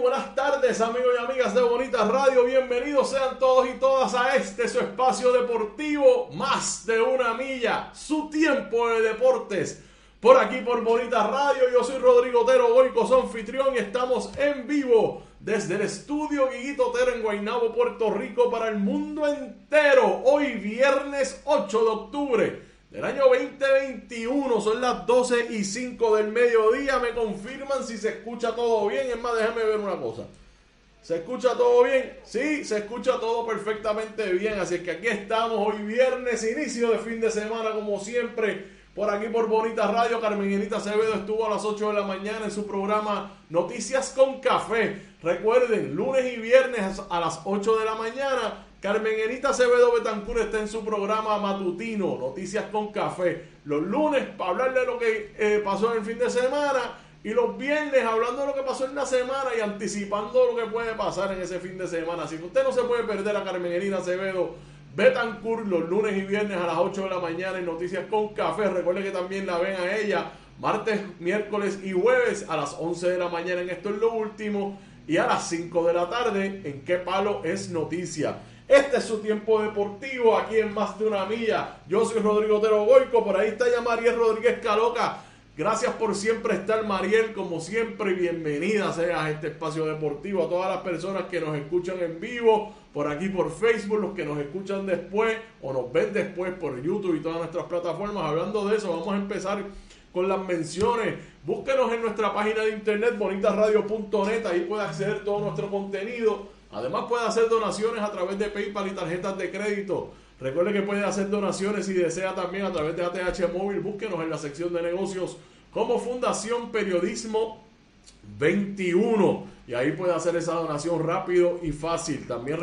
buenas tardes amigos y amigas de Bonita Radio, bienvenidos sean todos y todas a este su espacio deportivo, más de una milla, su tiempo de deportes. Por aquí por Bonita Radio, yo soy Rodrigo Otero Goico, su anfitrión y estamos en vivo desde el estudio Guiguito Otero en Guaynabo, Puerto Rico para el mundo entero. Hoy viernes 8 de octubre del año 2021. Son las 12 y 5 del mediodía. Me confirman si se escucha todo bien. Es más, déjame ver una cosa. ¿Se escucha todo bien? Sí, se escucha todo perfectamente bien. Así que aquí estamos hoy viernes, inicio de fin de semana como siempre. Por aquí por Bonita Radio, Carmenita Acevedo estuvo a las 8 de la mañana en su programa Noticias con Café. Recuerden, lunes y viernes a las 8 de la mañana Carmen Enita Acevedo Betancur está en su programa matutino, Noticias con Café. Los lunes para hablar de lo que eh, pasó en el fin de semana y los viernes hablando de lo que pasó en la semana y anticipando lo que puede pasar en ese fin de semana. Así que usted no se puede perder a Carmen Enita Acevedo Betancur los lunes y viernes a las 8 de la mañana en Noticias con Café. Recuerde que también la ven a ella martes, miércoles y jueves a las 11 de la mañana en Esto es lo último y a las 5 de la tarde en Qué Palo es Noticia. Este es su tiempo deportivo aquí en Más de una Milla. Yo soy Rodrigo Otero Goico, por ahí está ya Mariel Rodríguez Caloca. Gracias por siempre estar, Mariel, como siempre, bienvenida sea a este espacio deportivo, a todas las personas que nos escuchan en vivo, por aquí por Facebook, los que nos escuchan después o nos ven después por YouTube y todas nuestras plataformas. Hablando de eso, vamos a empezar con las menciones. Búsquenos en nuestra página de internet bonitasradio.net, ahí puede acceder todo nuestro contenido Además puede hacer donaciones a través de PayPal y tarjetas de crédito. Recuerde que puede hacer donaciones si desea también a través de ATH Móvil. Búsquenos en la sección de negocios como Fundación Periodismo 21. Y ahí puede hacer esa donación rápido y fácil. También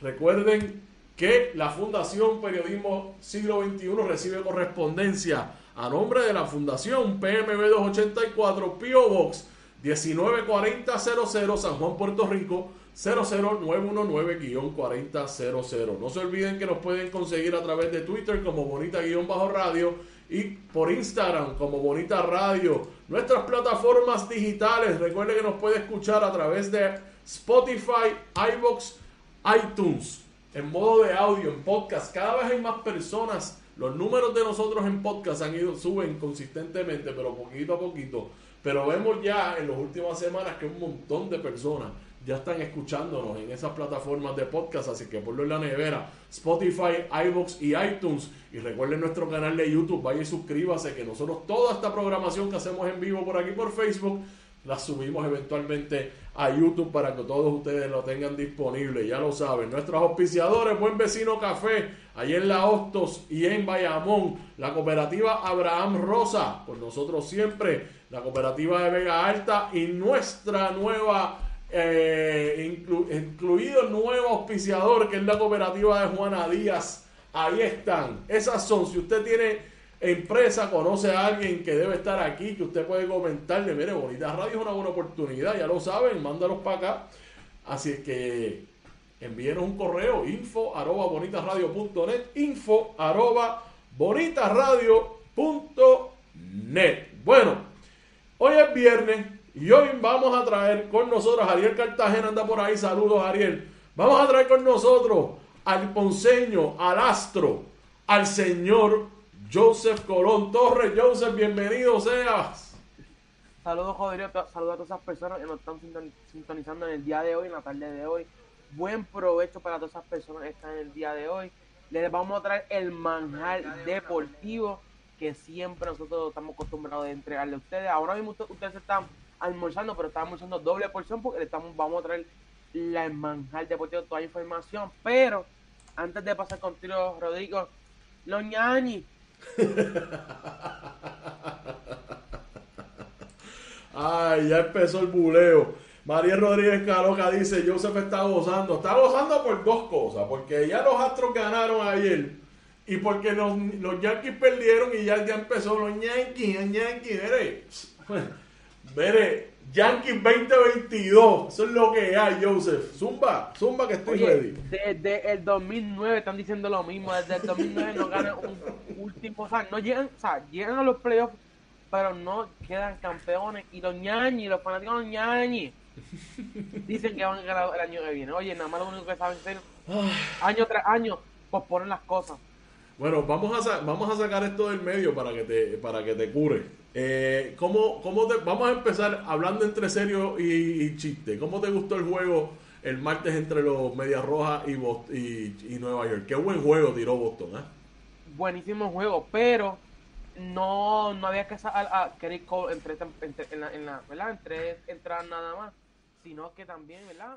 recuerden que la Fundación Periodismo Siglo XXI recibe correspondencia a nombre de la Fundación PMB 284 Pio Box 194000 San Juan, Puerto Rico 00919-4000. No se olviden que nos pueden conseguir a través de Twitter como Bonita-Radio y por Instagram como Bonita Radio. Nuestras plataformas digitales, recuerde que nos puede escuchar a través de Spotify, iBox, iTunes, en modo de audio, en podcast. Cada vez hay más personas. Los números de nosotros en podcast han ido, suben consistentemente, pero poquito a poquito. Pero vemos ya en las últimas semanas que un montón de personas ya están escuchándonos en esas plataformas de podcast, así que ponlo en la nevera, Spotify, iBox y iTunes. Y recuerden nuestro canal de YouTube, vaya y suscríbase, que nosotros toda esta programación que hacemos en vivo por aquí por Facebook, la subimos eventualmente a YouTube para que todos ustedes lo tengan disponible, ya lo saben. Nuestros auspiciadores, Buen Vecino Café, ahí en La Hostos y en Bayamón, la cooperativa Abraham Rosa, por nosotros siempre, la cooperativa de Vega Alta y nuestra nueva eh, incluido el nuevo auspiciador que es la cooperativa de Juana Díaz. Ahí están. Esas son. Si usted tiene empresa, conoce a alguien que debe estar aquí, que usted puede comentarle, mire, Bonita Radio es una buena oportunidad, ya lo saben, mándalos para acá. Así que envíenos un correo, info arroba bonitasradio.net, info. Bueno, hoy es viernes, y hoy vamos a traer con nosotros, Ariel Cartagena anda por ahí, saludos Ariel. Vamos a traer con nosotros al ponceño, al astro, al señor Joseph Colón Torres. Joseph, bienvenido seas. Saludos, Rodrigo, saludos a todas esas personas que nos están sintonizando en el día de hoy, en la tarde de hoy. Buen provecho para todas esas personas que están en el día de hoy. Les vamos a traer el manjar deportivo que siempre nosotros estamos acostumbrados a entregarle a ustedes. Ahora mismo ustedes están almorzando, pero estamos almorzando doble porción porque le estamos, vamos a traer la manjar deportivo, toda la información. Pero antes de pasar contigo, Rodrigo, los ñañi. Ay, ya empezó el buleo. María Rodríguez Caloca dice, Joseph está gozando. Está gozando por dos cosas. Porque ya los Astros ganaron ayer. Y porque los, los Yankees perdieron y ya, ya empezó los Yankees, Yankees. Mire, Yankees 2022, eso es lo que hay, Joseph. Zumba, zumba que estoy ready. Desde el 2009 están diciendo lo mismo, desde el 2009 no ganan un último, o sea, no llegan, o sea, llegan a los playoffs, pero no quedan campeones. Y los ñañi, los fanáticos de los ñañi, Dicen que van a ganar el año que viene. Oye, nada más lo único que saben hacer, año tras año, posponen las cosas. Bueno, vamos a, vamos a sacar esto del medio para que te, para que te cure. Eh, ¿cómo, cómo te, vamos a empezar hablando entre serio y, chiste. ¿Cómo te gustó el juego el martes entre los Medias Rojas y, y, y, Nueva York? Qué buen juego tiró Boston, ¿eh? Buenísimo juego, pero no, no había que a, a entre, en la, en la, ¿verdad? Entrar nada más, sino que también, ¿verdad?